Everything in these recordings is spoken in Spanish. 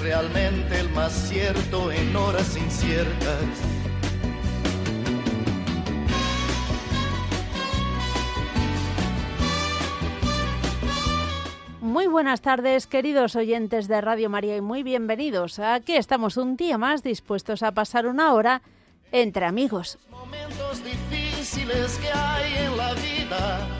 realmente el más cierto en horas inciertas. Muy buenas tardes, queridos oyentes de Radio María, y muy bienvenidos. Aquí estamos un día más dispuestos a pasar una hora entre amigos. Momentos difíciles que hay en la vida.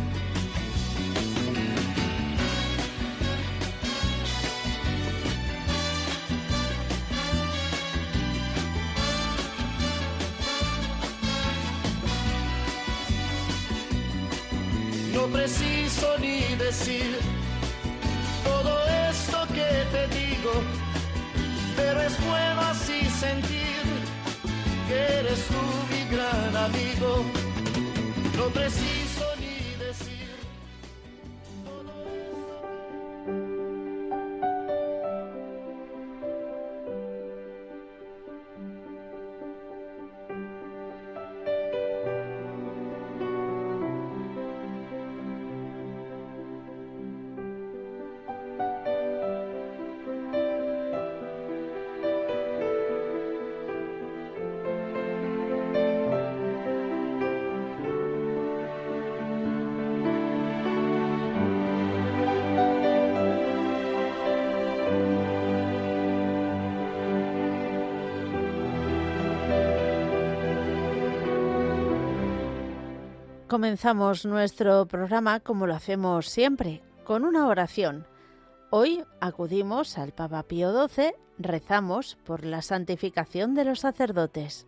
Preciso ni decir todo esto que te digo, pero es bueno así sentir eres tú mi gran amigo. No preciso Comenzamos nuestro programa como lo hacemos siempre, con una oración. Hoy acudimos al Papa Pío XII, rezamos por la santificación de los sacerdotes.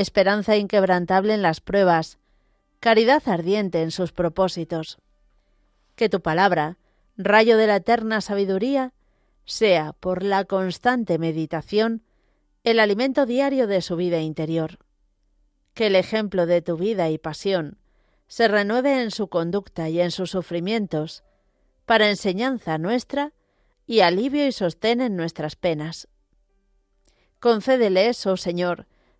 esperanza inquebrantable en las pruebas, caridad ardiente en sus propósitos. Que tu palabra, rayo de la eterna sabiduría, sea, por la constante meditación, el alimento diario de su vida interior. Que el ejemplo de tu vida y pasión se renueve en su conducta y en sus sufrimientos, para enseñanza nuestra y alivio y sostén en nuestras penas. Concédeles, oh Señor,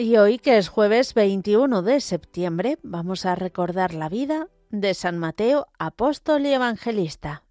Y hoy, que es jueves 21 de septiembre, vamos a recordar la vida de San Mateo, apóstol y evangelista.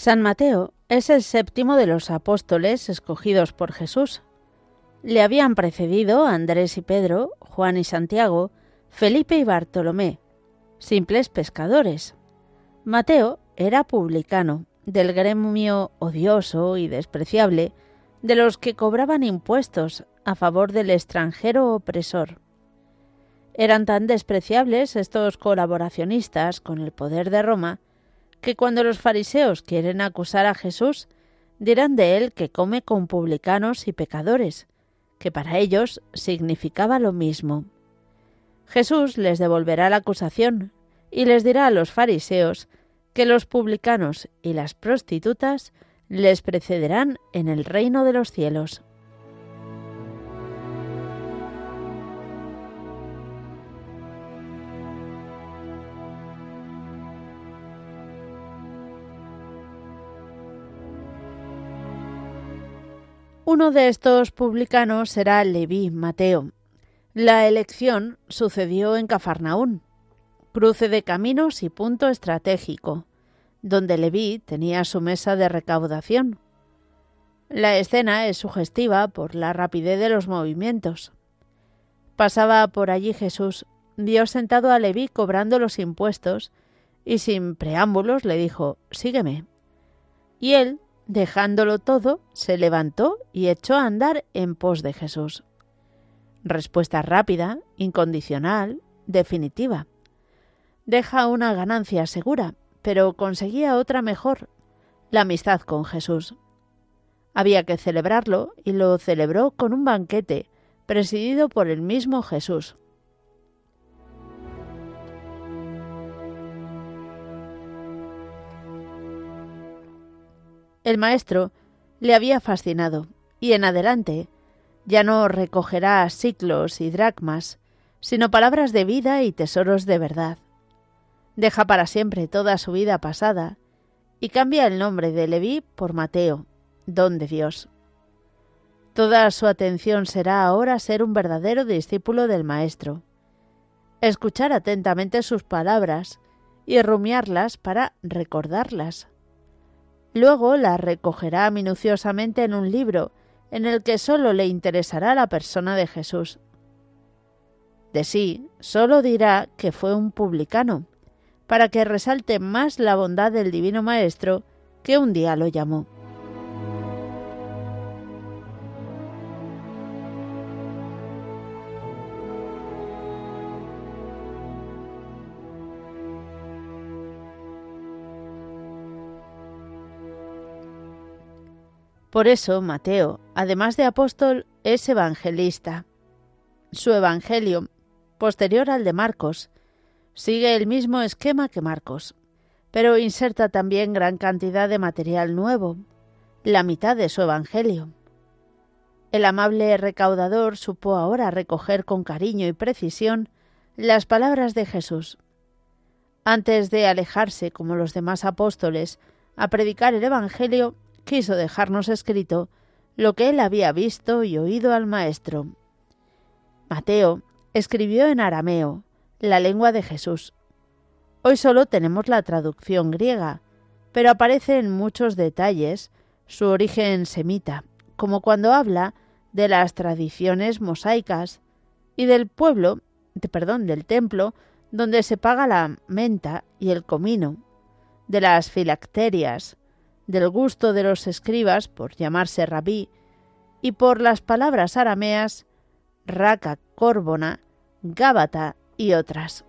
San Mateo es el séptimo de los apóstoles escogidos por Jesús. Le habían precedido Andrés y Pedro, Juan y Santiago, Felipe y Bartolomé, simples pescadores. Mateo era publicano, del gremio odioso y despreciable, de los que cobraban impuestos a favor del extranjero opresor. Eran tan despreciables estos colaboracionistas con el poder de Roma que cuando los fariseos quieren acusar a Jesús, dirán de él que come con publicanos y pecadores, que para ellos significaba lo mismo. Jesús les devolverá la acusación y les dirá a los fariseos que los publicanos y las prostitutas les precederán en el reino de los cielos. Uno de estos publicanos será Leví Mateo. La elección sucedió en Cafarnaún, cruce de caminos y punto estratégico, donde Leví tenía su mesa de recaudación. La escena es sugestiva por la rapidez de los movimientos. Pasaba por allí Jesús, vio sentado a Leví cobrando los impuestos y sin preámbulos le dijo Sígueme. Y él, Dejándolo todo, se levantó y echó a andar en pos de Jesús. Respuesta rápida, incondicional, definitiva. Deja una ganancia segura, pero conseguía otra mejor, la amistad con Jesús. Había que celebrarlo y lo celebró con un banquete presidido por el mismo Jesús. El maestro le había fascinado, y en adelante ya no recogerá ciclos y dracmas, sino palabras de vida y tesoros de verdad. Deja para siempre toda su vida pasada y cambia el nombre de Leví por Mateo, don de Dios. Toda su atención será ahora ser un verdadero discípulo del Maestro, escuchar atentamente sus palabras y rumiarlas para recordarlas. Luego la recogerá minuciosamente en un libro en el que sólo le interesará la persona de Jesús. De sí, sólo dirá que fue un publicano, para que resalte más la bondad del Divino Maestro que un día lo llamó. Por eso Mateo, además de apóstol, es evangelista. Su evangelio, posterior al de Marcos, sigue el mismo esquema que Marcos, pero inserta también gran cantidad de material nuevo, la mitad de su evangelio. El amable recaudador supo ahora recoger con cariño y precisión las palabras de Jesús. Antes de alejarse, como los demás apóstoles, a predicar el Evangelio, quiso dejarnos escrito lo que él había visto y oído al Maestro. Mateo escribió en arameo, la lengua de Jesús. Hoy solo tenemos la traducción griega, pero aparece en muchos detalles su origen semita, como cuando habla de las tradiciones mosaicas y del pueblo, de, perdón, del templo donde se paga la menta y el comino, de las filacterias, del gusto de los escribas por llamarse rabí y por las palabras arameas raca, córbona, gábata y otras.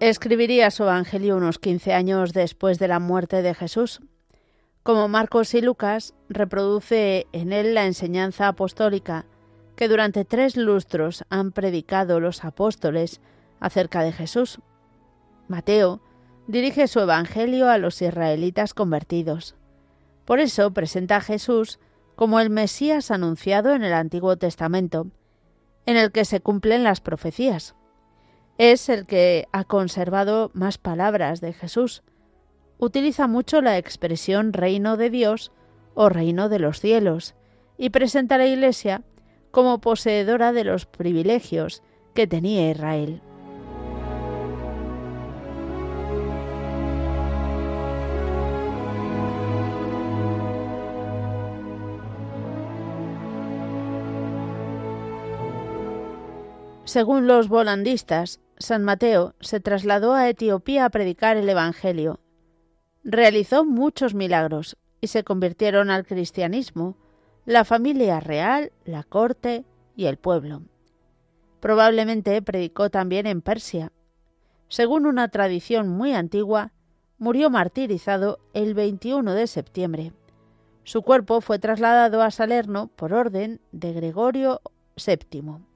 Escribiría su Evangelio unos 15 años después de la muerte de Jesús. Como Marcos y Lucas, reproduce en él la enseñanza apostólica que durante tres lustros han predicado los apóstoles acerca de Jesús. Mateo dirige su Evangelio a los israelitas convertidos. Por eso presenta a Jesús como el Mesías anunciado en el Antiguo Testamento, en el que se cumplen las profecías es el que ha conservado más palabras de Jesús. Utiliza mucho la expresión reino de Dios o reino de los cielos y presenta a la Iglesia como poseedora de los privilegios que tenía Israel. Según los volandistas, San Mateo se trasladó a Etiopía a predicar el Evangelio. Realizó muchos milagros y se convirtieron al cristianismo la familia real, la corte y el pueblo. Probablemente predicó también en Persia. Según una tradición muy antigua, murió martirizado el 21 de septiembre. Su cuerpo fue trasladado a Salerno por orden de Gregorio VII.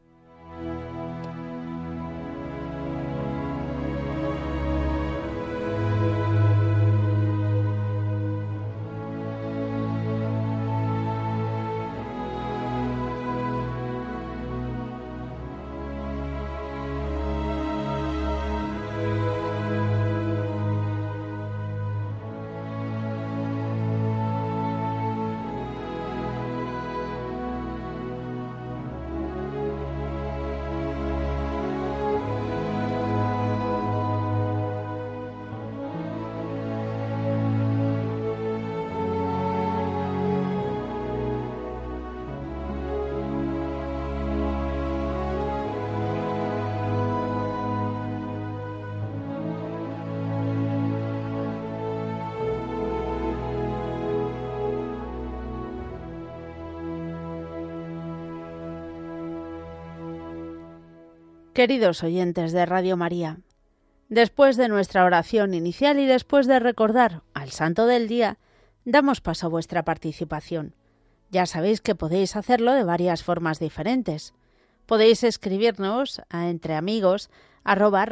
Queridos oyentes de Radio María, después de nuestra oración inicial y después de recordar al Santo del Día, damos paso a vuestra participación. Ya sabéis que podéis hacerlo de varias formas diferentes. Podéis escribirnos a entreamigos arroba.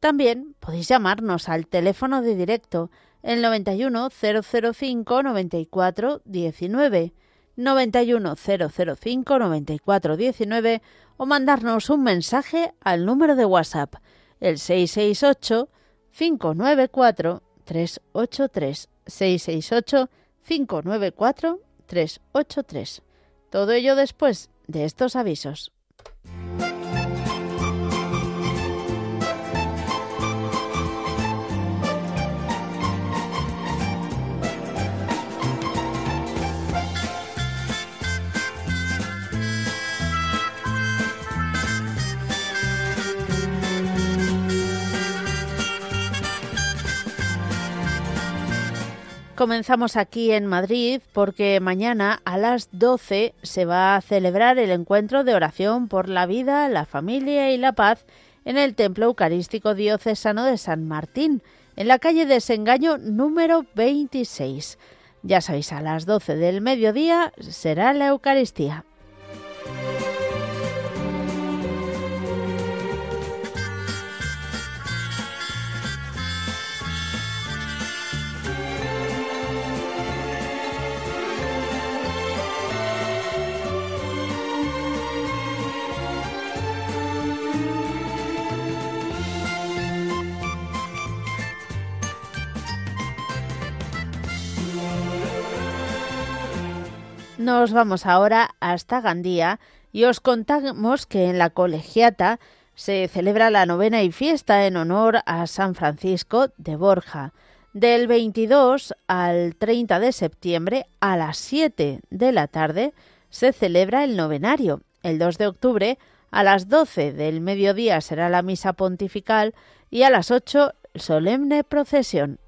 También podéis llamarnos al teléfono de directo el 91 005 94 19 91005 9419 o mandarnos un mensaje al número de WhatsApp el 668 594 383 668 594 383. Todo ello después de estos avisos. Comenzamos aquí en Madrid porque mañana a las 12 se va a celebrar el encuentro de oración por la vida, la familia y la paz en el Templo Eucarístico Diocesano de San Martín, en la calle de Desengaño número 26. Ya sabéis, a las 12 del mediodía será la Eucaristía. Nos vamos ahora hasta Gandía y os contamos que en la colegiata se celebra la novena y fiesta en honor a San Francisco de Borja. Del 22 al 30 de septiembre a las 7 de la tarde se celebra el novenario. El 2 de octubre a las 12 del mediodía será la misa pontifical y a las 8 solemne procesión.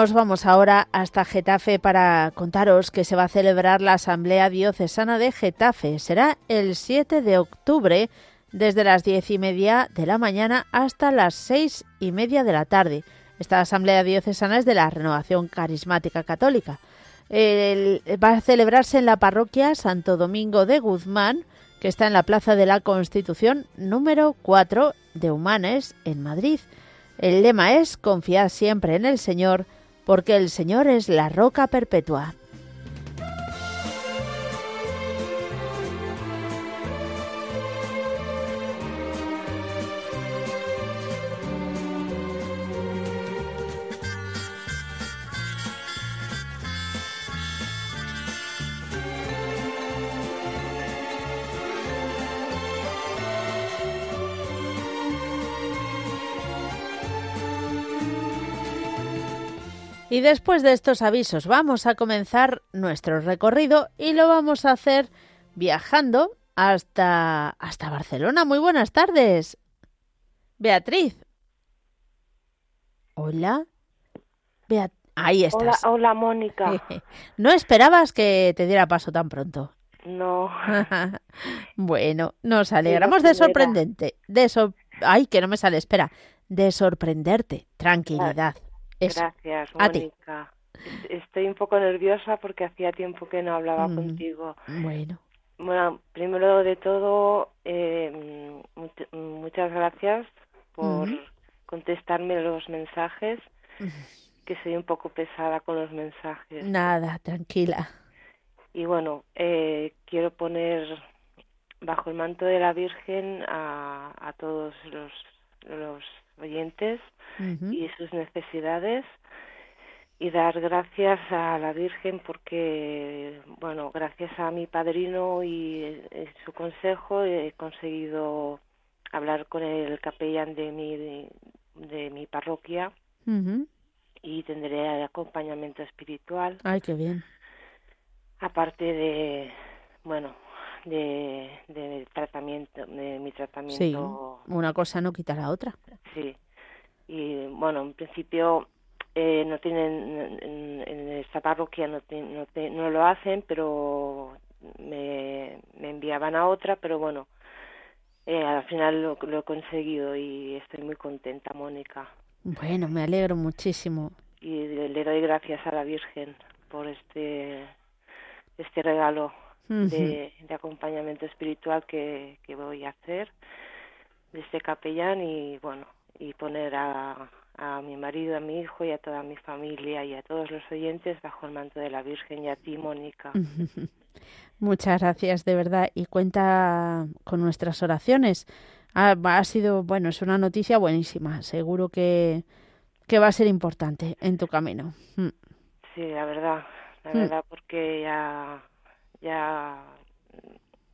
Nos vamos ahora hasta Getafe para contaros que se va a celebrar la Asamblea Diocesana de Getafe. Será el 7 de octubre desde las diez y media de la mañana hasta las seis y media de la tarde. Esta Asamblea Diocesana es de la Renovación Carismática Católica. va a celebrarse en la parroquia Santo Domingo de Guzmán, que está en la Plaza de la Constitución número 4 de Humanes, en Madrid. El lema es Confiar siempre en el Señor porque el Señor es la roca perpetua. Y después de estos avisos vamos a comenzar nuestro recorrido y lo vamos a hacer viajando hasta, hasta Barcelona. Muy buenas tardes. Beatriz. Hola. Ahí estás. Hola, hola Mónica. no esperabas que te diera paso tan pronto. No. bueno, nos alegramos de sorprendente. De Ay, que no me sale, espera. De sorprenderte. Tranquilidad. Gracias, Mónica. Estoy un poco nerviosa porque hacía tiempo que no hablaba mm, contigo. Bueno. Bueno, primero de todo, eh, muchas gracias por contestarme los mensajes, que soy un poco pesada con los mensajes. Nada, tranquila. Y bueno, eh, quiero poner bajo el manto de la Virgen a, a todos los, los oyentes y sus necesidades y dar gracias a la Virgen porque, bueno, gracias a mi padrino y, eh, su consejo he conseguido hablar con el capellán de mi, de, mi parroquia y tendré acompañamiento espiritual. Ay, qué bien. Aparte de, bueno, de, de tratamiento, de mi tratamiento. Sí, una cosa no quita la otra. Sí y bueno, en principio eh, no tienen en, esta parroquia no, no, no, lo hacen, pero me, me, enviaban a otra, pero bueno, eh, al final lo, lo, he conseguido y estoy muy contenta, Mónica. Bueno, me alegro muchísimo. Y le, doy gracias a la Virgen por este este regalo de, de, acompañamiento espiritual que, que voy a hacer de este capellán y bueno y poner a, a mi marido, a mi hijo y a toda mi familia y a todos los oyentes bajo el manto de la Virgen y a ti, Mónica. Muchas gracias, de verdad, y cuenta con nuestras oraciones. Ha, ha, sido, bueno, es una noticia buenísima. Seguro que, que va a ser importante en tu camino. Mm. Sí, la verdad, la mm. verdad, porque ya, ya,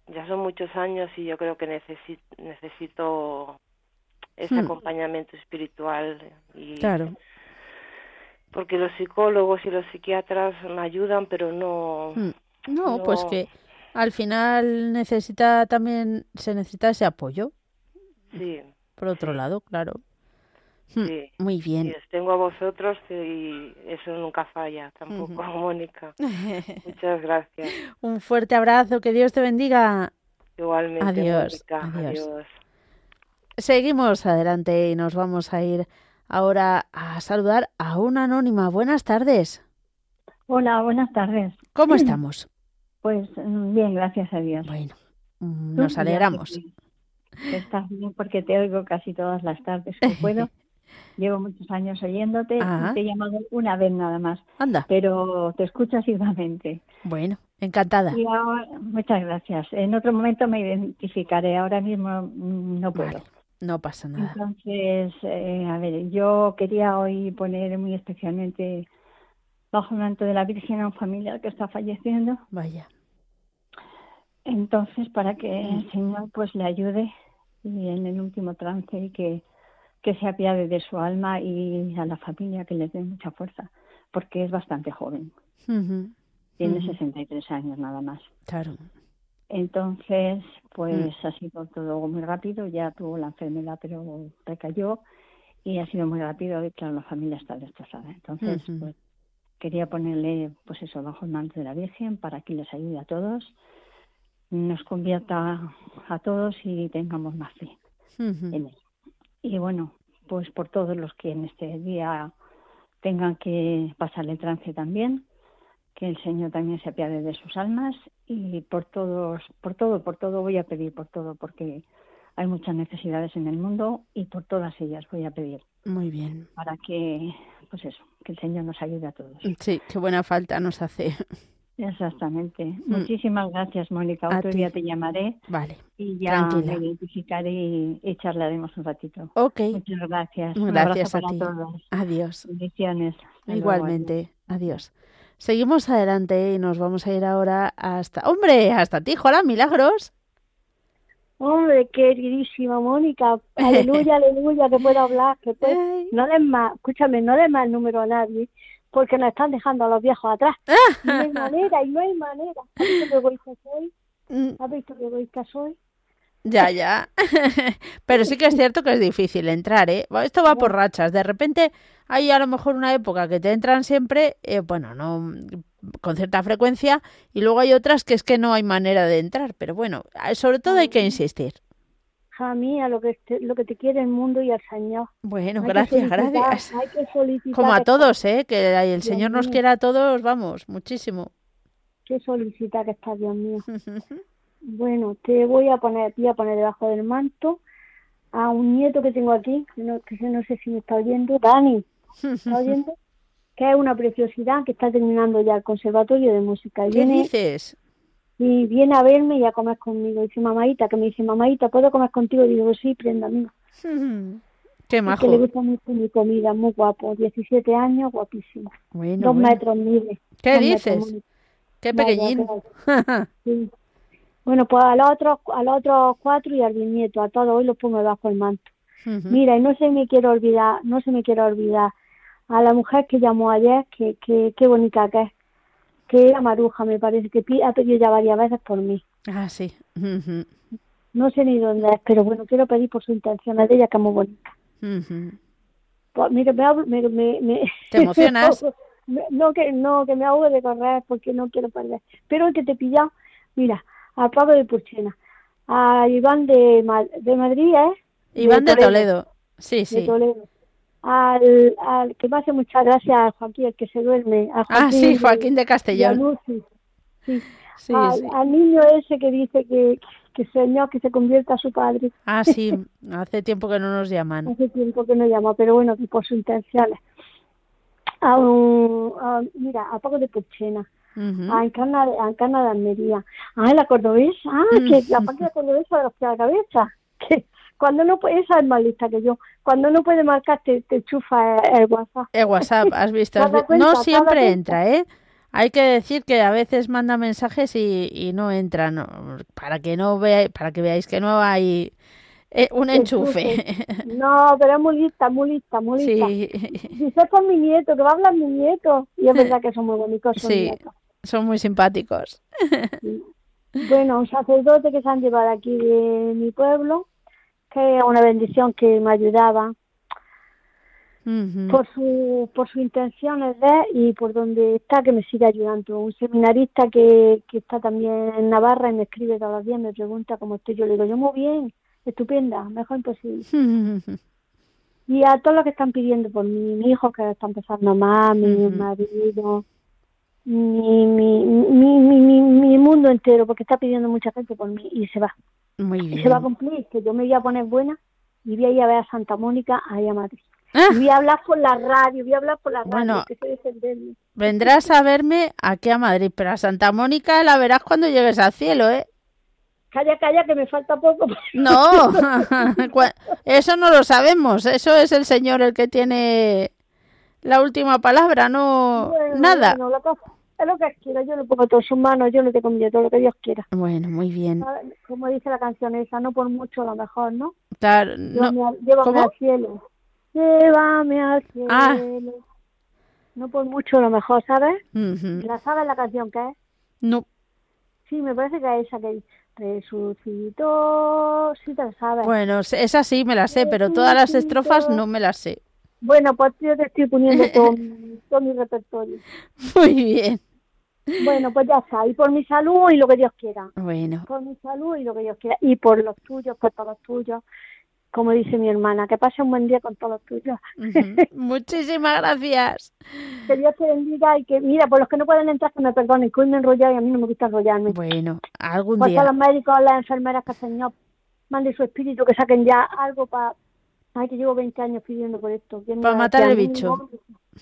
ya son muchos años y yo creo que necesito, necesito ese hmm. acompañamiento espiritual y claro porque los psicólogos y los psiquiatras me ayudan pero no, hmm. no pues que al final necesita también se necesita ese apoyo sí por otro lado claro hmm. sí, muy bien. os tengo a vosotros y eso nunca falla, tampoco, Mónica. Muchas gracias. Un fuerte abrazo, que Dios te bendiga. Igualmente, adiós. adiós. Seguimos adelante y nos vamos a ir ahora a saludar a una anónima. Buenas tardes. Hola, buenas tardes. ¿Cómo estamos? Pues mm, bien, gracias a Dios. Bueno, mm, nos alegramos. Estás bien porque te oigo casi todas las tardes que puedo. Llevo muchos años oyéndote y te he llamado una vez nada más. Anda. Pero te escucho asiduamente. Bueno, encantada. muchas gracias. En otro momento me identificaré. Ahora mismo mm, no puedo. no pasa nada. Entonces, eh, a ver, yo quería hoy poner muy especialmente bajo el manto de la Virgen a un familiar que está falleciendo. Vaya. Entonces, para que el Señor pues le ayude y en el último trance y que que se apiade de su alma y a la familia que les dé mucha fuerza, porque es bastante joven. Tiene 63 años nada más. Claro. Entonces, pues mm. ha sido todo muy rápido, ya tuvo la enfermedad, pero recayó y ha sido muy rápido y claro, la familia está destrozada. Entonces, pues quería ponerle, pues eso, bajo el manto de la Virgen para que les ayude a todos, nos convierta a todos y tengamos más fe en él. Y bueno, pues por todos los que en este día tengan que pasar el trance también, que el Señor también se apiade de sus almas y por todos, por todo, por todo voy a pedir, por todo, porque hay muchas necesidades en el mundo y por todas ellas voy a pedir. Muy bien. Para que, pues eso, que el Señor nos ayude a todos. Sí, qué buena falta nos hace. Exactamente. Mm. Muchísimas gracias, Mónica. Otro día te llamaré. Vale. Y ya me identificaré y, charlaremos un ratito. Ok. Muchas gracias. Gracias a ti. Todos. Adiós. Bendiciones. Igualmente. adiós. Seguimos adelante y nos vamos a ir ahora hasta. ¡Hombre! Hasta ti, hola, milagros. Hombre, queridísima Mónica, aleluya, aleluya, que puedo hablar, que no des más, escúchame, no más el número a nadie, porque nos están dejando a los viejos atrás. no hay manera, y no hay manera. ¿Has visto qué egoísta soy? Mm. ¿Has visto qué egoísta soy? Ya, ya. Pero sí que es cierto que es difícil entrar, ¿eh? Esto va por rachas. De repente hay a lo mejor una época que te entran siempre, eh, bueno, no con cierta frecuencia, y luego hay otras que es que no hay manera de entrar. Pero bueno, sobre todo hay que insistir a mí, a lo que te, lo que te quiere el mundo y al Señor. Bueno, gracias, gracias. Como a todos, ¿eh? Que el Señor nos quiera a todos, vamos, muchísimo. Qué solicitar que está, Dios mío. bueno, te voy a poner, voy a poner debajo del manto a un nieto que tengo aquí, que no, que no sé si me está oyendo, Dani, ¿está oyendo? que es una preciosidad, que está terminando ya el conservatorio de música. ¿Qué dices? Y viene a verme y a comer conmigo. Dice, mamaita, que me dice, mamaita, ¿puedo comer contigo? Y digo, sí, prenda, amigo. Qué majo. Que le gusta mucho mi comida, muy guapo. 17 años, guapísimo. Dos metros mide. ¿Qué dices? Qué pequeñín. Bueno, pues a los otros, a los otros cuatro y al bisnieto, a todos hoy los pongo debajo del manto. Mira, y no se me quiero olvidar, no se me quiere olvidar a la mujer que llamó ayer, que, que qué bonita que es que era Maruja, me parece, que ha pedido ya varias veces por mí. Ah, sí. No sé ni dónde es, pero bueno, quiero pedir por su intención, de ella que es muy bonita. pues, mire, me, me, me, ¿Te emocionas? no, que, no, que me hago de correr porque no quiero perder. Pero el que te pilla, mira, a Pablo de Purchena, a Iván de, de Madrid, ¿eh? Iván de Toledo. Sí, sí. De Toledo al, al que me hace mucha gracia Joaquín, el que se duerme. A ah, sí, Joaquín de, Castellón. sí. Sí, al, niño ese que dice que, que soñó que se convierta a su padre. Ah, sí, hace tiempo que no nos llaman. hace tiempo que no llama, pero bueno, por su intención. A un, mira, a Paco de Puchena, a Encarna, a Encarna de Almería, ah, la cordobesa, ah, que la parte de cordobesa de los la cabeza, que cuando no puede, esa es más lista que yo. Cuando no puede marcar, te, te chufa el WhatsApp. El WhatsApp, has visto. no siempre entra, ¿eh? Hay que decir que a veces manda mensajes y, y no entran, para que no vea, para que veáis que no hay eh, un enchufe. No, pero es muy lista, muy lista, muy lista. Sí. Dice por mi nieto, que va a hablar mi nieto. Y es verdad que son muy bonitos. Son sí, son muy simpáticos. Bueno, un sacerdote que se han llevado aquí de mi pueblo, que una bendición que me ayudaba por su por sus intenciones de y por donde está que me sigue ayudando. Un seminarista que, que está también en Navarra y me escribe todos los días me pregunta cómo estoy. Yo le digo yo muy bien estupenda mejor imposible y a todos los que están pidiendo por mí mi hijo que está empezando más mi marido mi, mi, mundo entero porque está pidiendo mucha gente por mí y se va. Muy bien. Se va a cumplir, que yo me voy a poner buena y voy a ir a ver a Santa Mónica ahí a Madrid. Ah. voy a hablar por la radio, voy a hablar por la radio, que Vendrás a verme aquí a Madrid, pero a Santa Mónica la verás cuando llegues al cielo, ¿eh? Calla, calla, que me falta poco. No, eso no lo sabemos. Eso es el Señor el que tiene la última palabra, no nada. Es lo que quiera, yo lo pongo todo en sus manos, yo no te convido todo lo que Dios quiera. Bueno, muy bien. Como dice la canción esa, no por mucho a lo mejor, ¿no? Claro, no. Llévame, al cielo. Llévame al cielo. Ah. No por mucho a lo mejor, ¿sabes? ¿La sabes la canción que es? No. Sí, me parece que es esa que resucitó, sí te sabes. Bueno, esa sí me la sé, pero todas las estrofas no me las sé. Bueno, pues yo te estoy poniendo todo, mi repertorio. Muy bien. Bueno, pues ya está. Y por mi salud y lo que Dios quiera. Bueno. Por mi salud y lo que Dios quiera. Y por los tuyos, por todos los tuyos. Como dice mi hermana, que pase un buen día con todos los tuyos. Muchísimas gracias. Que Dios te bendiga y que, mira, por los que no pueden entrar, que me perdonen, que hoy me he enrollado y a mí no me gusta enrollarme. Bueno, algún por día. Por los médicos, las enfermeras, que el Señor mande su espíritu, que saquen ya algo para Ay, que llevo 20 años pidiendo por esto. Para matar el bicho.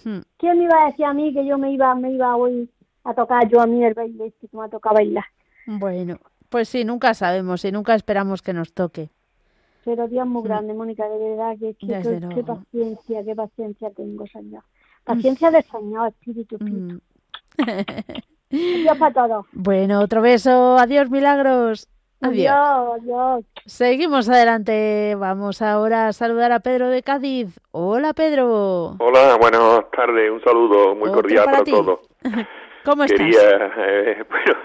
Hmm. ¿Quién me iba a decir a mí que yo me iba me iba hoy a tocar yo a mí el baile este que me ha tocado bailar? Bueno, pues sí, nunca sabemos y nunca esperamos que nos toque. Pero Dios muy hmm. grande, Mónica, de verdad, que, qué paciencia, qué paciencia tengo, Señor. Paciencia del Señor, Espíritu, Espíritu. Hmm. Adiós para todos. Bueno, otro beso. Adiós, milagros. Adiós. Seguimos adelante. Vamos ahora a saludar a Pedro de Cádiz. Hola, Pedro. Hola, buenas tardes. Un saludo muy cordial para, todos. ¿Cómo estás? Quería, eh, bueno,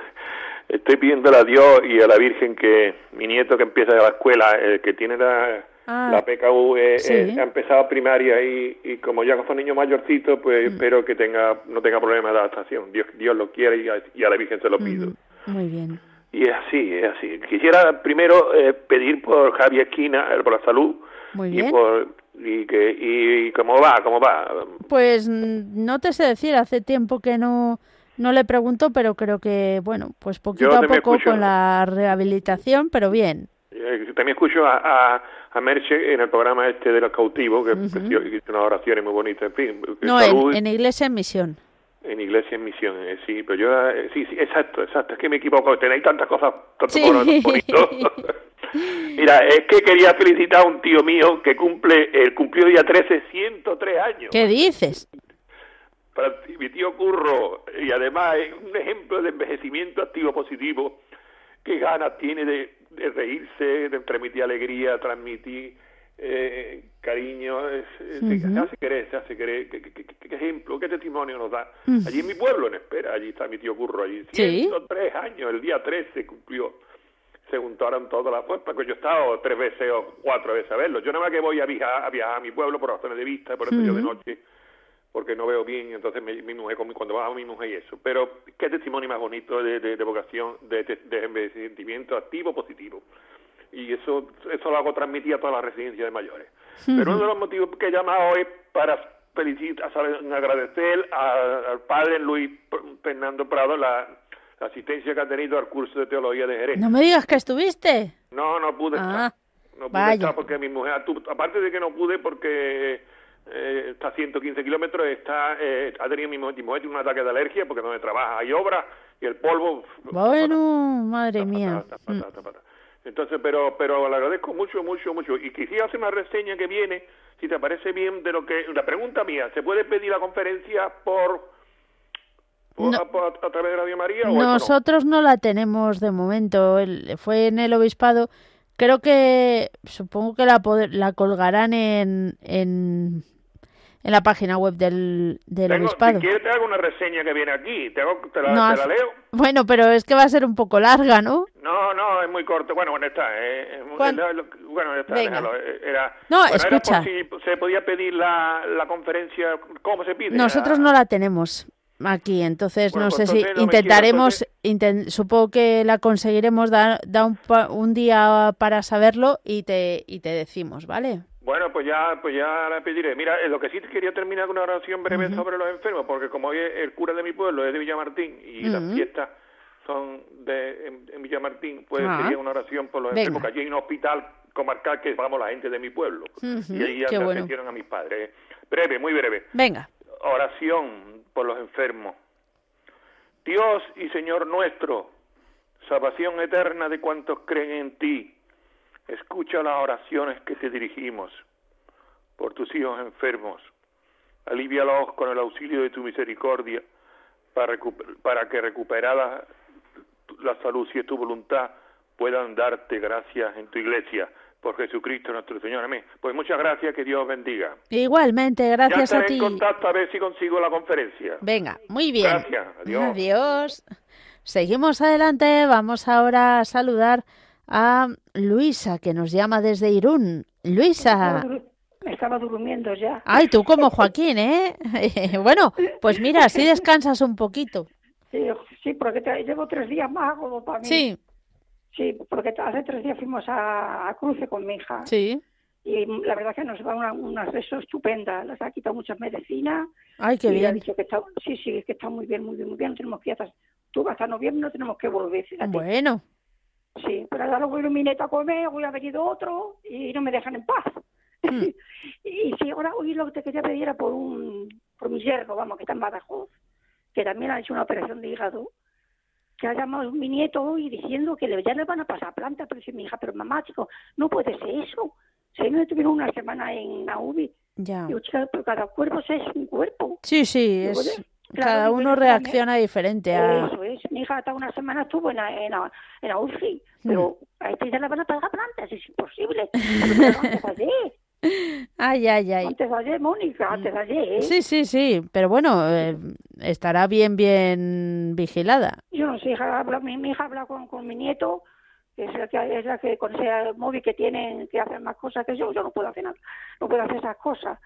estoy pidiéndole a Dios y a la Virgen que mi nieto que empieza la escuela, eh, que tiene la, ah, la PKU, eh, ha empezado primaria y, y como ya son niños mayorcitos, pues mm. espero que tenga no tenga problemas de adaptación. Dios, Dios lo quiere y a, la Virgen se lo pido. Muy bien. Y es así, es así. Quisiera primero eh, pedir por Javier Esquina, eh, por la salud. Muy bien. Y, por, y, que, y cómo va, cómo va. Pues no te sé decir, hace tiempo que no, no le pregunto, pero creo que, bueno, pues poquito a poco con la rehabilitación, pero bien. Eh, también escucho a, a, a, Merche en el programa este de los cautivos, que uh una oración muy bonita, en fin. No, en, en Iglesia en Misión. En Iglesia en Misión, eh, sí, pero yo, eh, sí, sí, exacto, exacto, es que me equivoco, tenéis tantas cosas, sí. Mira, es que quería felicitar a un tío mío que cumple, el cumplió día 13, 103 años. ¿Qué dices? Para mi tío Curro, y además es un ejemplo de envejecimiento activo positivo, qué ganas tiene de, de reírse, de transmitir alegría, transmitir eh, cariño, se hace querer, se hace querer. ¿Qué, ejemplo, qué testimonio nos da? Allí en mi pueblo, en Espera, allí está mi tío Curro, allí 103 años, el día 13 cumplió. Se juntaron todas las fuerzas, porque yo he estado tres veces o cuatro veces a verlo. Yo nada más que voy a viajar a, viajar a mi pueblo por razones de vista, por eso yo de noche, porque no veo bien, entonces mi mujer, cuando va a mi mujer y eso. Pero qué testimonio más bonito de, de, vocación, de, de, de envejecimiento activo, positivo y eso eso lo hago transmitir a todas las residencias de mayores. Pero uno de los motivos que he llamado es para felicitar, agradecer al padre Luis Fernando Prado la, asistencia que ha tenido al curso de teología de Jerez. No me digas que estuviste. No, no pude ah, estar. No pude estar porque mi mujer, aparte de que no pude porque eh, está a 115 kilómetros, está, eh, ha tenido mi mujer, mi mujer tiene un ataque de alergia porque donde trabaja hay obra y el polvo... Bueno, madre mía. Entonces, pero, pero le agradezco mucho, mucho, mucho. Y quisiera hacer una reseña que viene, si te parece bien, de lo que... La pregunta mía, ¿se puede pedir la conferencia por... a, través de Radio María? nosotros no? la tenemos de momento. fue en el obispado. Creo que, supongo que la, la colgarán en, en en la página web del, del obispado. Si quieres te hago una reseña que viene aquí, te, te, la, leo. Bueno, pero es que va a ser un poco larga, ¿no? No, no, es muy corto. Bueno, bueno, está. Eh, bueno, está, déjalo. Eh, era, no, escucha. si se podía pedir la, la conferencia, ¿cómo se pide? Nosotros no la tenemos aquí, entonces no pues sé si intentaremos, supongo que la conseguiremos, dar da un, un día para saberlo y te, y te decimos, ¿vale? Bueno, pues ya, pues ya la pediré. Mira, eh, lo que sí quería terminar con una oración breve sobre los enfermos, porque como hoy el cura de mi pueblo es de Villamartín y las fiestas son de en, Villamartín, pues ah. sería una oración por los enfermos, porque allí hay un hospital comarcal que vamos la gente de mi pueblo. Y ahí ya bueno. a mis padres. Breve, muy breve. Venga. Oración por los enfermos. Dios y Señor nuestro, salvación eterna de cuantos creen en ti, escucha las oraciones que te dirigimos por tus hijos enfermos. Alivialos con el auxilio de tu misericordia para, para que recuperada la salud, si es tu voluntad, puedan darte gracias en tu iglesia por Jesucristo nuestro Señor. Amén. Pues muchas gracias, que Dios bendiga. Igualmente, gracias a ti. en contacto a ver si consigo la conferencia. Venga, muy bien. Gracias, adiós. Adiós. Seguimos adelante, vamos ahora a saludar a Luisa, que nos llama desde Irún. Luisa. Me estaba durmiendo ya. Ay, tú como Joaquín, ¿eh? bueno, pues mira, así descansas un poquito. Sí, sí porque llevo tres días más como para mí. Sí. Sí, porque hace tres días fuimos a, Cruce con mi hija. Sí. Y la verdad que nos va una, una eso estupenda. Les ha quitado muchas medicinas. Ay, qué bien. ha dicho que está, sí, sí, que está muy bien, muy bien, muy bien. tenemos que ir hasta, tú hasta noviembre no tenemos que volver. Bueno. Sí, pero ahora voy a mi neta a comer, hoy ha venido otro y no me dejan en paz. Mm. y sí, ahora hoy lo que te quería pedir era por un, por mi yerno, vamos, que está en Badajoz, que también ha hecho una operación de hígado que ha llamado mi nieto hoy diciendo que ya le van a pasar planta, pero dice mi hija, pero mamá, chico, no puede ser eso. Si no estuvieron una semana en la UBI, ya. pero cada cuerpo es un cuerpo. Sí, sí, es... cada uno reacciona diferente a... Eso es. Mi hija hasta una semana estuvo en la, en la, en la UCI, pero mm. a este ya le van a pagar plantas, es imposible. Ay, ay, ay. Antes ayer, Mónica, antes de ayer. ¿eh? Sí, sí, sí, pero bueno, eh, estará bien, bien vigilada. Yo no sé, hija, habla, mi, hija habla con, con mi nieto, que es la que, es la que con ese móvil que tienen, que hacen más cosas que yo, yo no puedo hacer nada, no puedo hacer esas cosas.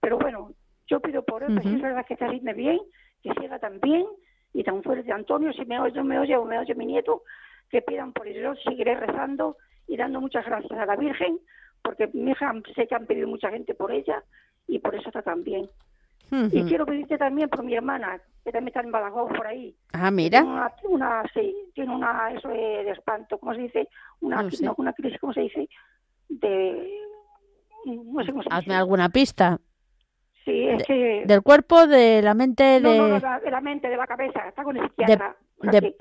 Pero bueno, yo pido por él, uh es verdad que está bien, que siga tan bien y tan fuerte. Antonio, si me oye, me oye o me oye mi nieto, que pidan por él. Yo seguiré rezando y dando muchas gracias a la Virgen porque mi hija sé que han pedido mucha gente por ella y por eso está tan bien. Y quiero pedirte también por mi hermana, que también está en Badajoz por ahí. Ah, mira. Una, una, sí, tiene una, eso de, espanto, ¿cómo se dice? Una, una crisis, ¿cómo se dice? De, no sé cómo se Hazme alguna pista. Sí, es que... Del cuerpo, de la mente, de... No, no, de la mente, de la cabeza, está con el psiquiatra. De,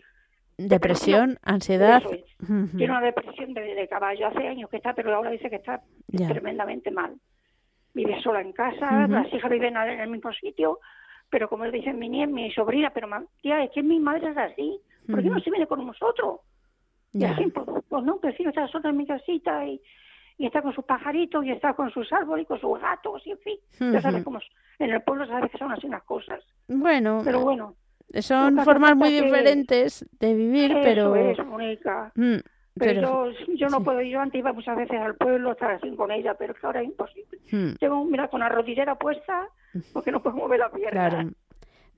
Depresión, ansiedad. Tiene una depresión de, caballo. Hace años que está, pero ahora dice que está tremendamente mal. Vive sola en casa, las hijas viven en el mismo sitio, pero como dicen mi niña, mi sobrina, pero tía, es que mi madre es así. ¿Por qué no se viene con nosotros? Y así, pues, pues, no, prefiero estar sola en mi casita y, y está con sus pajaritos y está con sus árboles y con sus gatos y en fin. Ya sabes cómo en el pueblo sabes que son así unas cosas. Bueno. Pero bueno. Son formas muy diferentes de vivir, pero... es, Mónica. Mm, pero, yo, no puedo, yo antes iba muchas veces al pueblo, estar así con ella, pero es que ahora es imposible. Mm. Llevo, mira, con la rodillera puesta, porque no puedo mover la pierna. Claro.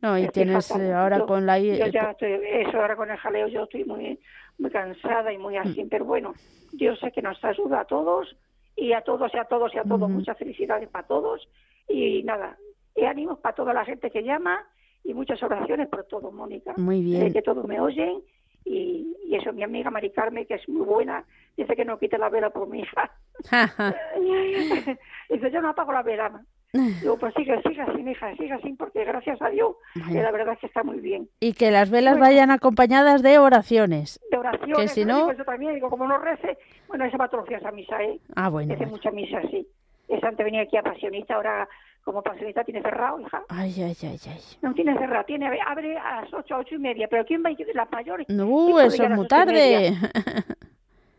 No, y tienes eh, ahora con la... Yo ya estoy, eso, ahora con el jaleo yo estoy muy, muy cansada y muy así, mm. pero bueno, Dios sé que nos ayuda a todos, y a todos y a todos y a todos, muchas felicidades para todos, y nada, y ánimos para toda la gente que llama, y muchas oraciones por todo, Mónica. Muy bien. que todos me oyen y, eso, mi amiga Mari Carmen, que es muy buena, dice que no quite la vela por mi hija. dice, yo no apago la vela. Digo, pues sigue, sigue así, hija, sigue así, porque gracias a Dios, que la verdad es que está muy bien. Y que las velas vayan acompañadas de oraciones. De oraciones, que si no... Yo también digo, como no rece, bueno, esa va a esa misa, ¿eh? Ah, bueno. Hace mucha misa, sí. Esa antes venía aquí a Pasionista, ahora como pasionista tiene cerrado, hija. Ay, ay, ay, ay. No tiene cerrado, tiene, abre a las ocho, ocho y media, pero ¿quién va a ir las mayores? No, eso es muy tarde.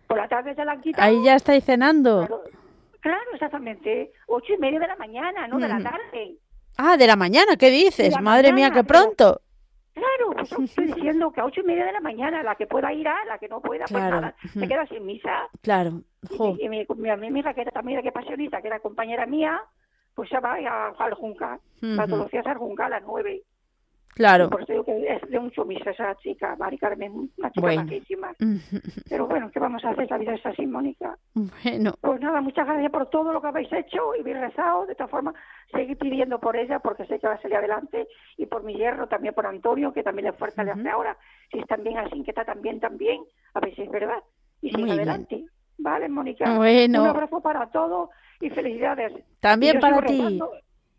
Por la tarde se la han quitado. Ahí ya estáis cenando. Claro, exactamente. Ocho y media de la mañana, no de la tarde. Ah, de la mañana, ¿qué dices? Madre mía, qué pronto. Claro, pues estoy diciendo que a ocho y media de la mañana, la que pueda ir a, la que no pueda, pues nada, se queda sin misa. Claro. Y, mi, mi, amiga, que era también que pasionista, que era compañera mía, pues ya va a, al Juncal, uh -huh. todos los días al Juncal a las nueve. Claro. por eso digo que es de mucho misa esa chica, Mari Carmen, una chica Bueno. majísima. Pero bueno, ¿qué vamos a hacer? La vida es así, Mónica. Bueno, Pues nada, muchas gracias por todo lo que habéis hecho y bien rezado. De todas formas, seguir pidiendo por ella porque sé que va a salir adelante y por mi hierro, también por Antonio, que también le fuerza le hace ahora. Si están bien así, que está también, también. A ver si es verdad. Y sigue Muy bien. adelante. Vale, Mónica. Bueno. Un abrazo para todos y felicidades. También Y para ti. rezando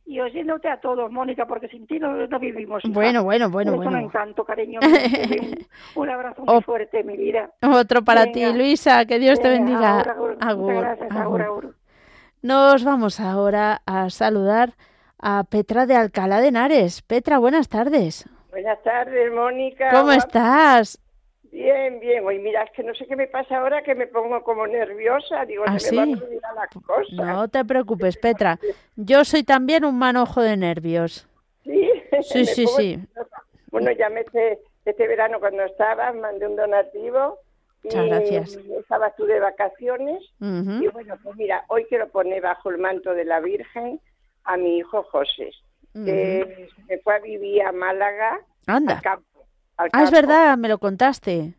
Y oyéndote a todos, Mónica, porque sin ti no, no vivimos. hija. Bueno, bueno, bueno, Eres un bueno. encanto, cariño. un, abrazo muy fuerte, mi vida. otro para Venga. ti, Luisa, que Dios te bendiga. agur, agur. Agur, gracias, agur. Nos vamos ahora a saludar a Petra de Alcalá de Henares. Petra, buenas tardes. Buenas tardes, Mónica. ¿Cómo estás? Bien, bien. Oye, mira, es que no sé qué me pasa ahora que me pongo como nerviosa. Digo, ¿Ah, se me sí? van a olvidar las cosas. No te preocupes, Petra. Yo soy también un manojo de nervios. Sí, Sí, sí, pongo sí. nerviosa. Bueno, ya me este, este verano cuando estaba, mandé un donativo. Y Muchas gracias. Estabas tú de vacaciones. Y bueno, pues mira, hoy quiero poner bajo el manto de la Virgen a mi hijo José, que se fue a vivir a Málaga, Anda. campo. Al Ah, es verdad, me lo contaste.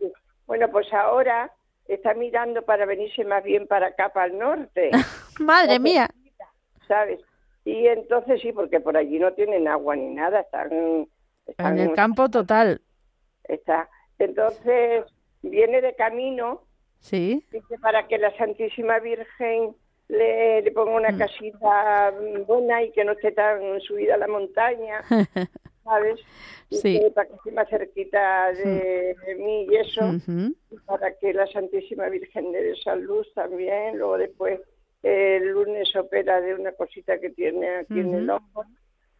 Bueno, pues ahora está mirando para venirse más bien para acá, para el norte, Madre mía. ¿sabes? Y entonces sí, porque por allí no tienen agua ni nada, están... están En el campo total. Está. Entonces viene de camino, Sí. dice, para que la Santísima Virgen le, le ponga Mm. una casita mm, buena y que no esté tan subida a la montaña, ¿sabes? Sí. para que esté más cerquita de, de mí y eso. Para que la Santísima Virgen le dé salud también. Luego después eh, el lunes opera de una cosita que tiene aquí en el ojo,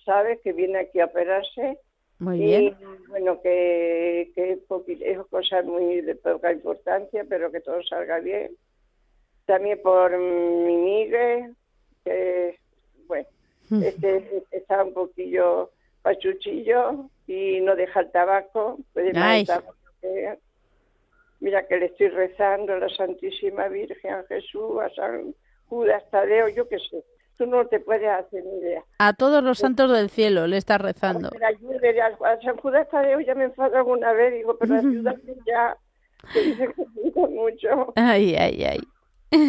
¿sabes? Que viene aquí a operarse. Muy y bien. bueno, que, que es, cosa muy de poca importancia, pero que todo salga bien. También por mi Miguel, que bueno, este está un poquillo pachuchillo y no deja el tabaco, puede el tabaco que- Mira que le estoy rezando a la Santísima Virgen, a Jesús, a San Judas Tadeo, yo qué sé. Tú no te puedes hacer ni idea. A todos los santos del cielo le estás rezando. Le ayude, a, a San Judas Tadeo ya me enfado alguna vez, digo, pero ayúdame ya, que dice que mucho. Ay, ay, ay.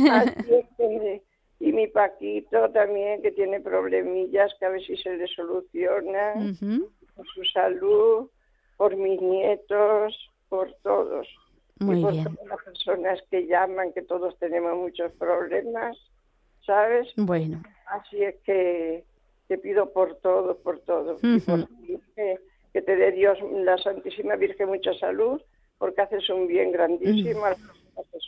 Así es que- y mi Paquito también, que tiene problemillas, que a ver si se le soluciona, por su salud, por mis nietos, por todos. Muy y por bien. todas las personas que llaman, que todos tenemos muchos problemas, ¿sabes? Bueno, Así es que te pido por todo, por todo. Y por ti, que, que te dé Dios, la Santísima Virgen, mucha salud, porque haces un bien grandísimo a las personas que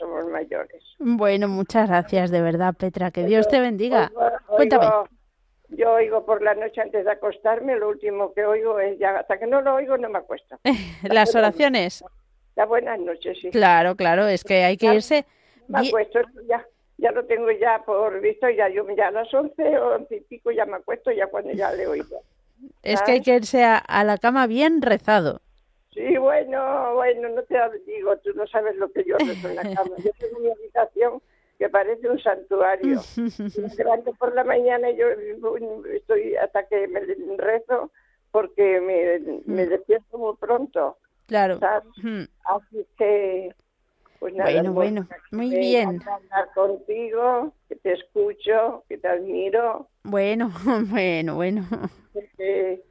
somos mayores. bueno, muchas gracias de verdad, Petra. Que Dios te bendiga. Oigo- Cuéntame. oigo- yo oigo por la noche antes de acostarme, lo último que oigo es ya, hasta que no lo oigo no me acuesto. Las oraciones. Las buenas noches, sí. Claro, claro, es que hay que irse. Me bien- acuesto, ya, ya lo tengo ya por visto, ya yo ya a las once o once y pico ya me acuesto, ya cuando ya le oigo. Es que hay que irse a, a la cama bien rezado. Sí, bueno, bueno, no te digo, tú no sabes lo que yo rezo en la cama. Yo tengo mi habitación que parece un santuario. Me levanto por la mañana y yo estoy hasta que me rezo porque me, me despierto muy pronto. Claro. ¿sabes? Mm. Así que, pues nada, Bueno, bueno, muy bien. hablar contigo, que te escucho, que te admiro, Bueno, bueno, bueno. que,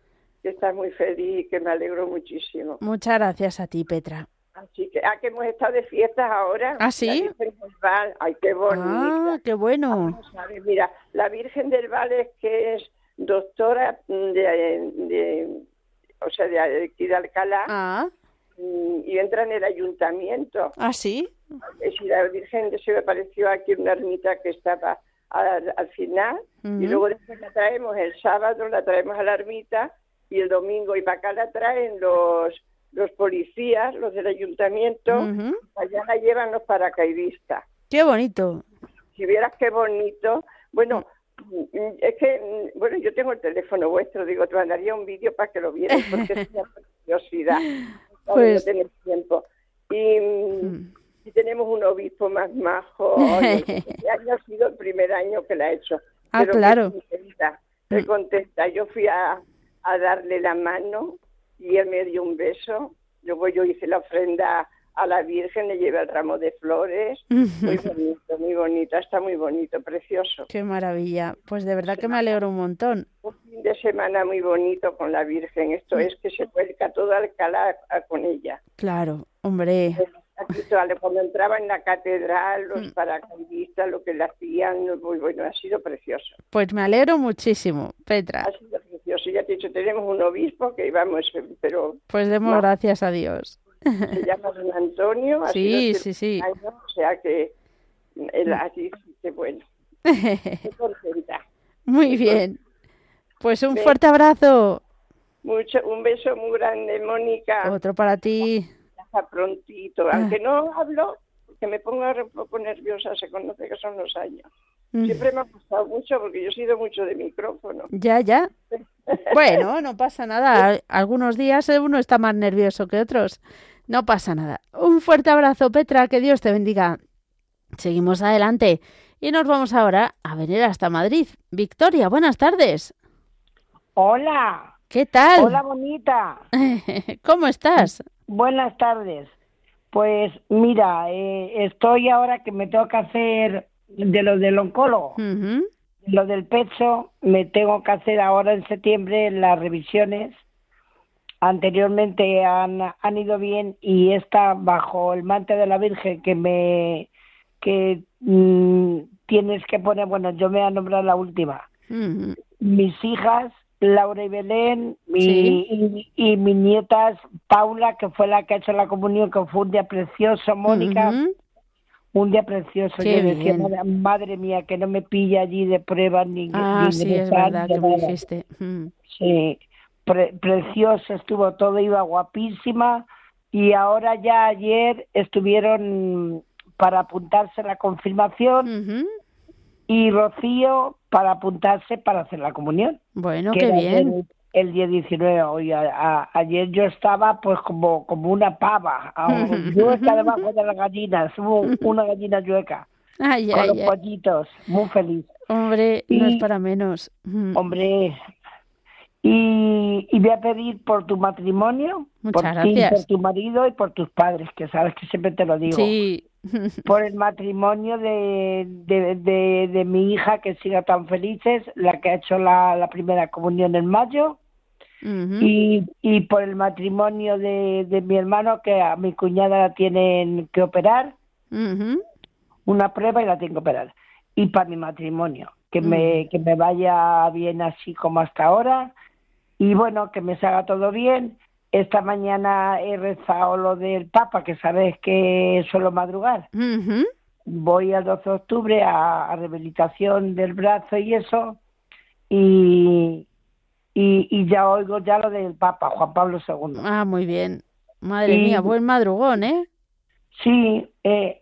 que estás muy feliz, que me alegro muchísimo. Muchas gracias a ti, Petra. Así que, ah, que hemos estado de fiestas ahora. ¿Ah, sí? La Virgen del Val, ay, qué bonita. Ah, qué bueno. ¿sabes? Mira, la Virgen del Val es que es doctora de, de- o sea, de aquí de Alcalá Ah, mm, y entra en el ayuntamiento. ah, sí. Decir, la Virgen se me apareció aquí en una ermita que estaba al, al final y Ujú. luego después la traemos el sábado, la traemos a la ermita y el domingo y para acá la traen los los policías, los del ayuntamiento, allá la llevan los paracaidistas. Qué bonito. Si vieras qué bonito, bueno, mm, es que, mm, bueno, yo tengo el teléfono vuestro, digo, te mandaría un vídeo para que lo vieras, porque es una. Claro, Pues- no tenemos tiempo. Y, mm, y tenemos un obispo más majo. Este año ha sido el primer año que la ha hecho. Ah, pero claro. contenta, muy contenta. Yo fui a, a darle la mano y él me dio un beso. Luego yo hice la ofrenda a la Virgen, le llevé el ramo de flores. Muy bonito, muy bonito, está muy bonito, precioso. Qué maravilla. Pues de verdad que me alegro un montón. Un fin de semana muy bonito con la Virgen. Esto es que se vuelca todo Alcalá con ella. Claro, hombre. Cuando entraba en la catedral, los mm. paracaidistas, lo que le hacían, muy bueno, ha sido precioso. Pues me alegro muchísimo, Petra. Ha sido precioso. Ya te he dicho, tenemos un obispo que íbamos, pero... Pues demos gracias a Dios. Se llama don Antonio. Sí, sí, sí. o sea que él así, que bueno. Estoy contenta. Muy bien. Pues un fuerte abrazo. Mucho, un beso muy grande, Mónica. Otro para ti. Hasta prontito. Ah. Aunque no hablo, que me ponga un poco nerviosa, se conoce que son los años. Mm. Siempre me ha gustado mucho porque yo he sido mucho de micrófono. Ya, ya. bueno, no pasa nada. Algunos días uno está más nervioso que otros. No pasa nada. Un fuerte abrazo, Petra, que Dios te bendiga. Seguimos adelante y nos vamos ahora a venir hasta Madrid. Victoria, buenas tardes. Hola. ¿Qué tal? Hola, bonita. ¿Cómo estás? Buenas tardes. Pues mira, eh, estoy ahora que me tengo que hacer de lo del oncólogo. Lo del pecho, me tengo que hacer ahora en septiembre las revisiones. Anteriormente han, han ido bien y está bajo el manto de la Virgen que me que mm, tienes que poner, bueno, yo me voy a nombrar la última. Mis hijas, Laura y Belén, mi, y, mis nietas, Paula, que fue la que ha hecho la comunión, que fue un día precioso, Mónica, un día precioso. yo decía, madre, mía, que no me pilla allí de pruebas ni... Ah, sí, es verdad que me dijiste. Sí, precioso estuvo todo, iba guapísima y ahora ya ayer estuvieron para apuntarse la confirmación y Rocío para apuntarse para hacer la comunión. Bueno, qué bien. El, día 19, hoy, ayer yo estaba pues como, como una pava, yo estaba debajo de las gallinas, una gallina yueca. con los pollitos, muy feliz. Hombre, no es para menos. Hombre, y, y, voy a pedir por tu matrimonio, por ti, por tu marido y por tus padres, que sabes que siempre te lo digo. Sí. por el matrimonio de, de, de, mi hija, que siga tan felices, la que ha hecho la, la primera comunión en mayo. Y, y por el matrimonio de, de mi hermano, que a mi cuñada la tienen que operar. Una prueba y la tengo que operar. Y para mi matrimonio, que, me, que me vaya bien así como hasta ahora y bueno, que me salga todo bien. Esta mañana he rezado lo del Papa, que sabes que suelo madrugar. Voy al 12 de octubre a, rehabilitación del brazo y eso, y, y, ya oigo ya lo del Papa, Juan Pablo II. Ah, muy bien. Madre mía, buen madrugón, ¿eh? Sí, eh,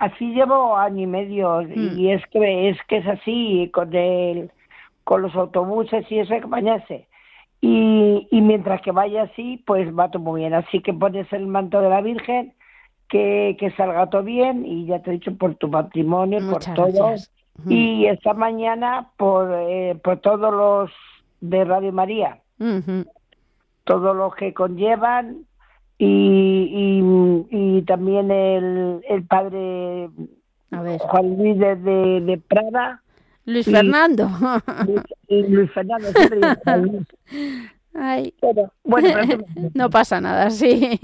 así llevo año y medio y mm. es que es que es así con el con los autobuses y eso hay que bañarse. Y, y mientras que vaya así, pues va todo muy bien. Así que pones el manto de la Virgen, que, que salga todo bien y ya te he dicho por tu matrimonio, por todos. Y esta mañana por, eh, por todos los de Radio María, todos los que conllevan y, y, también el, el padre Juan Luis de, de Prada. Luis Fernando. Luis, Fernando Ay. bueno, no pasa nada, sí.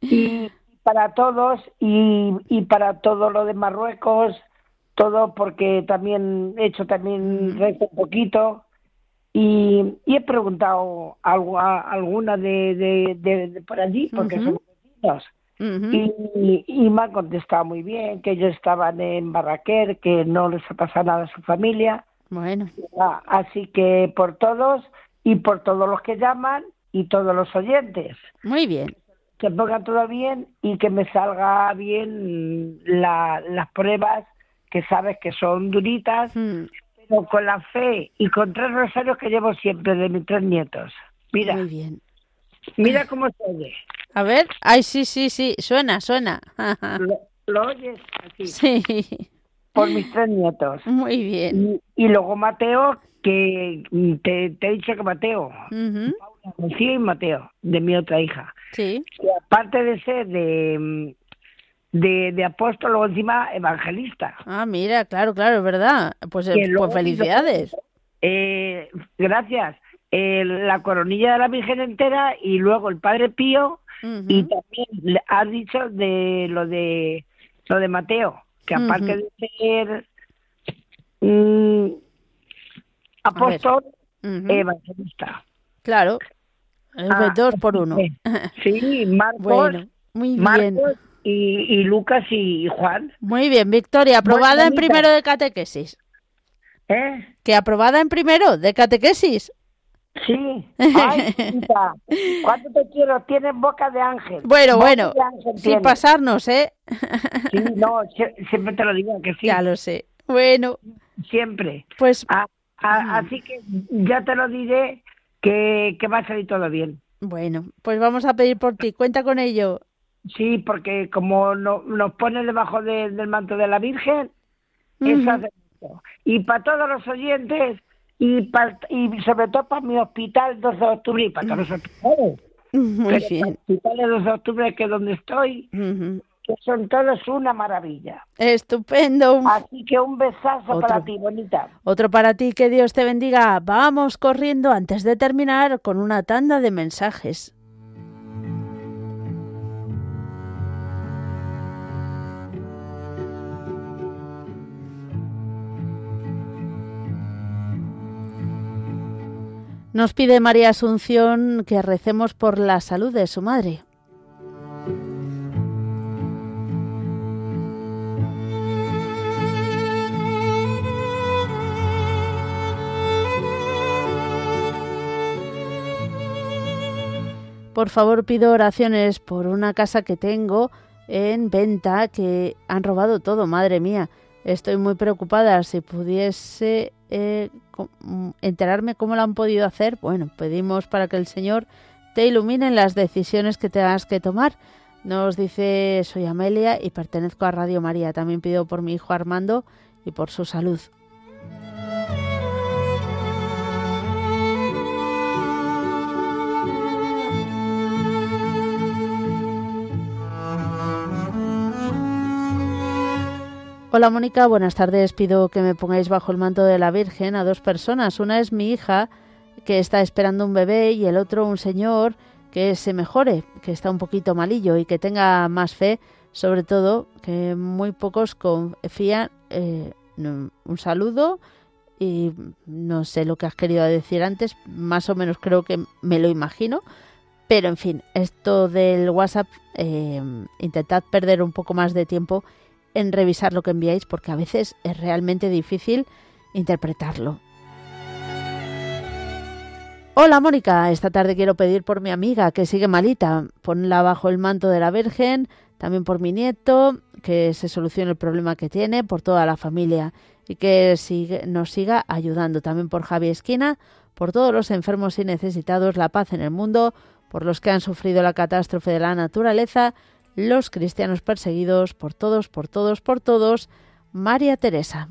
Y para todos y, y para todo lo de Marruecos, todo porque también he hecho también un poquito y, y, he preguntado algo, a, alguna de, de, por allí porque son vecinos y, y, me han contestado muy bien, que ellos estaban en Barraquer, que no les ha pasado nada a su familia. Bueno. Ah, así que por todos y por todos los que llaman y todos los oyentes. Muy bien. Que pongan todo bien y que me salga bien la, las pruebas que sabes que son duritas, mm. Con la fe y con tres rosarios que llevo siempre de mis tres nietos. Mira. Muy bien. Mira cómo se oye. A ver, ay, sí, sí, sí, suena, suena. ¿Lo, oyes? Así. Sí. Por mis tres nietos. Muy bien. Y, luego Mateo, que te, he dicho que Mateo, Rocío y Mateo, de mi otra hija. Sí. aparte de ser de, de, de apóstol, luego encima evangelista. Ah, mira, claro, claro, es verdad. Pues, eh, pues felicidades. Eh, gracias. Eh, la coronilla de la Virgen entera y luego el Padre Pío y también has dicho de lo de lo de Mateo, que aparte de ser mm, apóstol, evangelista. Claro, ah, dos por uno. Sí, Marcos, muy bien. Y, Lucas y Juan. Muy bien, Victoria, aprobada en primero de catequesis. ¿Eh? Que aprobada en primero de catequesis. Sí. Ay, ¿cuánto te quiero? Tienes boca de ángel. Bueno, bueno, sin pasarnos, ¿eh? Sí, no, siempre te lo digo que sí. Ya lo sé. Bueno. Siempre. Pues. así que ya te lo diré que, que va a salir todo bien. Bueno, pues vamos a pedir por ti. Cuenta con ello. Sí, porque como no, nos pone debajo del manto de la Virgen, eso hace Y para todos los oyentes, y, y sobre todo para mi hospital 12 de octubre y para todos los hospitales. Muy bien. El hospital de 12 de octubre, que es donde estoy, que son todos una maravilla. Estupendo. Así que un besazo para ti, bonita. Otro para ti, que Dios te bendiga. Vamos corriendo antes de terminar con una tanda de mensajes. Nos pide María Asunción que recemos por la salud de su madre. Por favor, pido oraciones por una casa que tengo en venta que han robado todo, madre mía. Estoy muy preocupada. Si pudiese eh, enterarme cómo lo han podido hacer, bueno, pedimos para que el Señor te ilumine en las decisiones que tengas que tomar. Nos dice, soy Amelia y pertenezco a Radio María. También pido por mi hijo Armando y por su salud. Hola Mónica, buenas tardes. Pido que me pongáis bajo el manto de la Virgen a dos personas. Una es mi hija, que está esperando un bebé, y el otro un señor que se mejore, que está un poquito malillo y que tenga más fe, sobre todo que muy pocos confían. Eh, un saludo y no sé lo que has querido decir antes, más o menos creo que me lo imagino. Pero en fin, esto del WhatsApp, eh, intentad perder un poco más de tiempo en revisar lo que enviáis porque a veces es realmente difícil interpretarlo. Hola Mónica, esta tarde quiero pedir por mi amiga que sigue malita, ponla bajo el manto de la Virgen, también por mi nieto, que se solucione el problema que tiene, por toda la familia y que nos siga ayudando, también por Javi Esquina, por todos los enfermos y necesitados, la paz en el mundo, por los que han sufrido la catástrofe de la naturaleza los cristianos perseguidos por todos, por todos, por todos, María Teresa.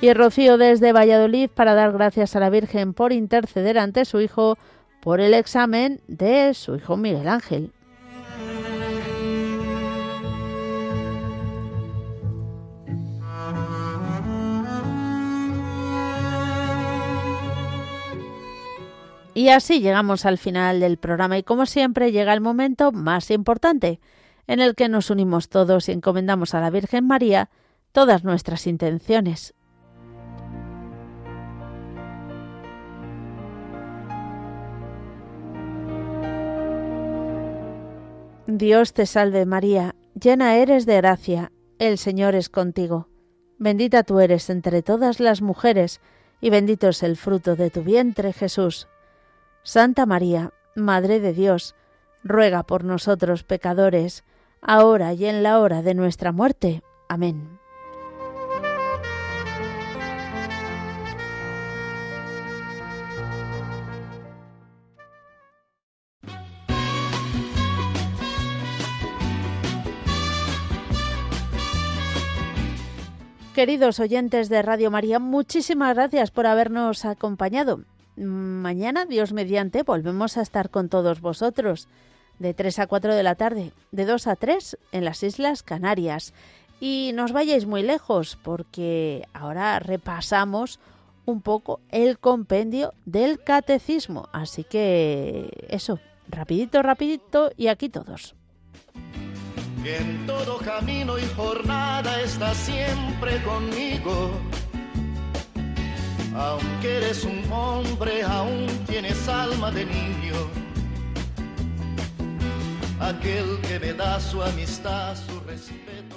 Y Rocío desde Valladolid para dar gracias a la Virgen por interceder ante su hijo por el examen de su hijo Miguel Ángel. Y así llegamos al final del programa y como siempre llega el momento más importante, en el que nos unimos todos y encomendamos a la Virgen María todas nuestras intenciones. Dios te salve María, llena eres de gracia, el Señor es contigo. Bendita tú eres entre todas las mujeres, y bendito es el fruto de tu vientre Jesús. Santa María, Madre de Dios, ruega por nosotros pecadores, ahora y en la hora de nuestra muerte. Amén. Queridos oyentes de Radio María, muchísimas gracias por habernos acompañado. Mañana, Dios mediante, volvemos a estar con todos vosotros de 3 a 4 de la tarde, de 2 a 3 en las Islas Canarias. Y no os vayáis muy lejos porque ahora repasamos un poco el compendio del catecismo. Así que eso, rapidito, rapidito y aquí todos. en todo camino y jornada está siempre conmigo. Aunque eres un hombre, aún tienes alma de niño. Aquel que me da su amistad, su respeto